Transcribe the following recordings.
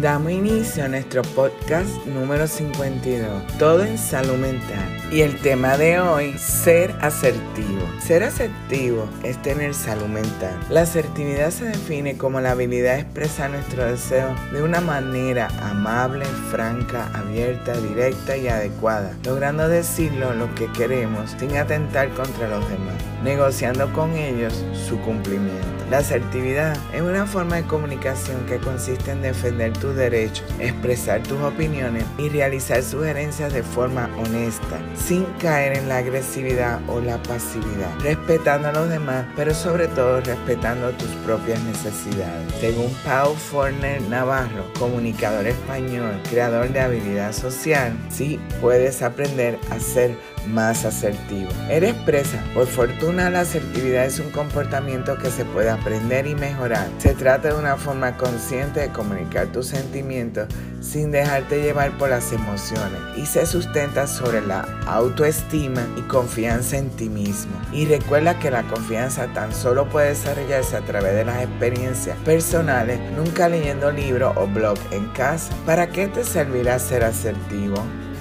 Damos inicio a nuestro podcast número 52, Todo en Salud Mental. Y el tema de hoy, ser asertivo. Ser asertivo es tener salud mental. La asertividad se define como la habilidad de expresar nuestro deseo de una manera amable, franca, abierta, directa y adecuada, logrando decirlo lo que queremos sin atentar contra los demás, negociando con ellos su cumplimiento. La asertividad es una forma de comunicación que consiste en defender tus derechos, expresar tus opiniones y realizar sugerencias de forma honesta, sin caer en la agresividad o la pasividad, respetando a los demás, pero sobre todo respetando tus propias necesidades. Según Pau Forner Navarro, comunicador español, creador de habilidad social, sí puedes aprender a ser más asertivo. Eres presa. Por fortuna la asertividad es un comportamiento que se puede aprender y mejorar. Se trata de una forma consciente de comunicar tus sentimientos sin dejarte llevar por las emociones y se sustenta sobre la autoestima y confianza en ti mismo. Y recuerda que la confianza tan solo puede desarrollarse a través de las experiencias personales, nunca leyendo libros o blog en casa. ¿Para qué te servirá ser asertivo?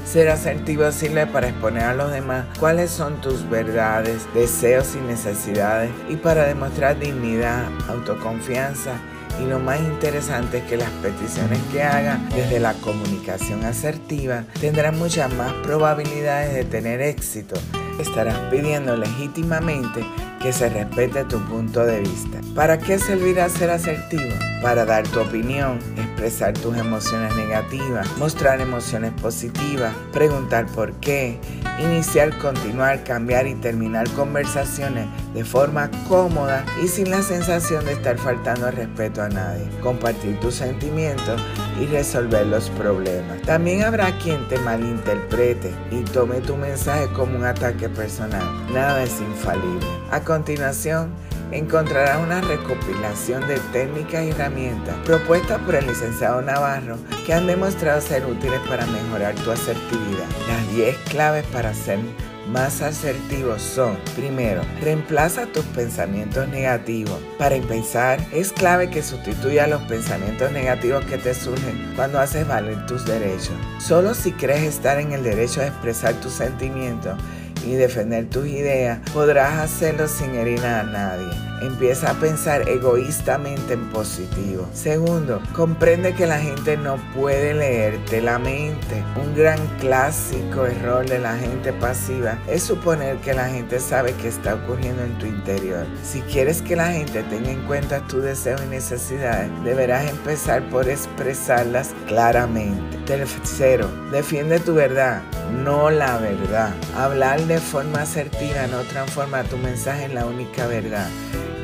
Ser asertivo sirve para exponer a los demás cuáles son tus verdades, deseos y necesidades y para demostrar dignidad, autoconfianza y lo más interesante es que las peticiones que haga desde la comunicación asertiva tendrán muchas más probabilidades de tener éxito. Estarás pidiendo legítimamente que se respete tu punto de vista. ¿Para qué servirá ser asertivo? Para dar tu opinión, expresar tus emociones negativas, mostrar emociones positivas, preguntar por qué, iniciar, continuar, cambiar y terminar conversaciones de forma cómoda y sin la sensación de estar faltando al respeto a nadie, compartir tus sentimientos y resolver los problemas. También habrá quien te malinterprete y tome tu mensaje como un ataque personal. Nada es infalible. A continuación, encontrarás una recopilación de técnicas y herramientas propuestas por el licenciado Navarro que han demostrado ser útiles para mejorar tu asertividad. Las 10 claves para ser más asertivos son, primero, reemplaza tus pensamientos negativos. Para empezar, es clave que sustituya los pensamientos negativos que te surgen cuando haces valer tus derechos. Solo si crees estar en el derecho de expresar tus sentimientos y defender tus ideas, podrás hacerlo sin herir a nadie. Empieza a pensar egoístamente en positivo. Segundo, comprende que la gente no puede leerte la mente. Un gran clásico error de la gente pasiva es suponer que la gente sabe qué está ocurriendo en tu interior. Si quieres que la gente tenga en cuenta tus deseos y necesidades, deberás empezar por expresarlas claramente. Tercero, defiende tu verdad, no la verdad. Hablar de forma asertiva no transforma tu mensaje en la única verdad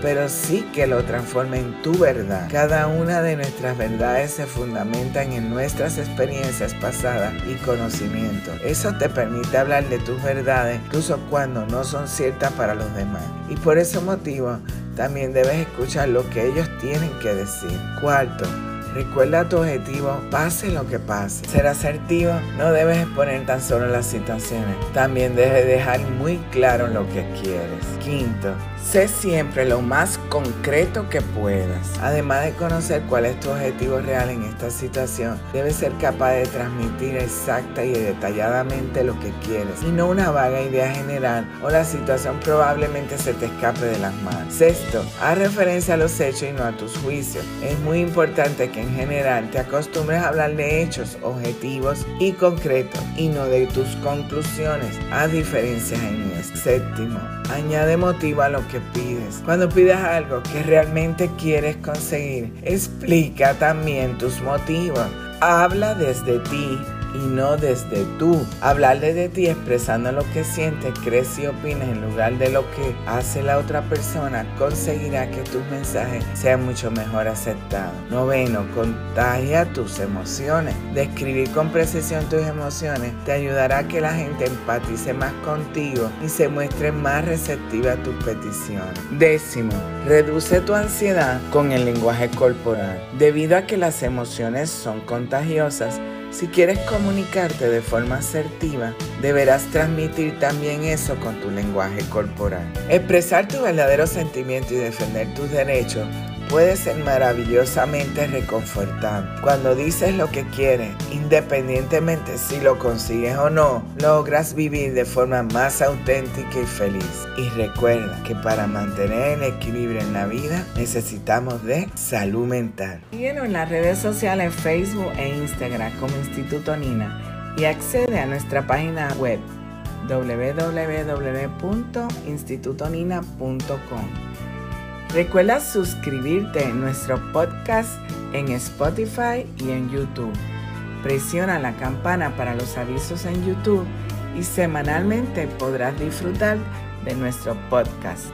pero sí que lo transforma en tu verdad. Cada una de nuestras verdades se fundamentan en nuestras experiencias pasadas y conocimientos. Eso te permite hablar de tus verdades incluso cuando no son ciertas para los demás. Y por ese motivo también debes escuchar lo que ellos tienen que decir. Cuarto, Recuerda tu objetivo, pase lo que pase. Ser asertivo no debes exponer tan solo las situaciones, también debes dejar muy claro lo que quieres. Quinto, sé siempre lo más concreto que puedas. Además de conocer cuál es tu objetivo real en esta situación, debes ser capaz de transmitir exacta y detalladamente lo que quieres y no una vaga idea general o la situación probablemente se te escape de las manos. Sexto, haz referencia a los hechos y no a tus juicios. Es muy importante que en general te acostumbres a hablar de hechos objetivos y concretos y no de tus conclusiones, a diferencias en esto. Séptimo, añade motivo a lo que pides. Cuando pidas algo que realmente quieres conseguir, explica también tus motivos. Habla desde ti y no desde tú. Hablarle de ti expresando lo que sientes, crees y opinas en lugar de lo que hace la otra persona conseguirá que tus mensajes sean mucho mejor aceptados. Noveno, contagia tus emociones. Describir con precisión tus emociones te ayudará a que la gente empatice más contigo y se muestre más receptiva a tus peticiones. Décimo, reduce tu ansiedad con el lenguaje corporal. Debido a que las emociones son contagiosas, si quieres comunicarte de forma asertiva, deberás transmitir también eso con tu lenguaje corporal. Expresar tu verdadero sentimiento y defender tus derechos puede ser maravillosamente reconfortante. Cuando dices lo que quieres, independientemente si lo consigues o no, logras vivir de forma más auténtica y feliz. Y recuerda que para mantener el equilibrio en la vida necesitamos de salud mental. Síguenos en las redes sociales Facebook e Instagram como Instituto Nina y accede a nuestra página web www.institutonina.com. Recuerda suscribirte en nuestro podcast en Spotify y en YouTube. Presiona la campana para los avisos en YouTube y semanalmente podrás disfrutar de nuestro podcast.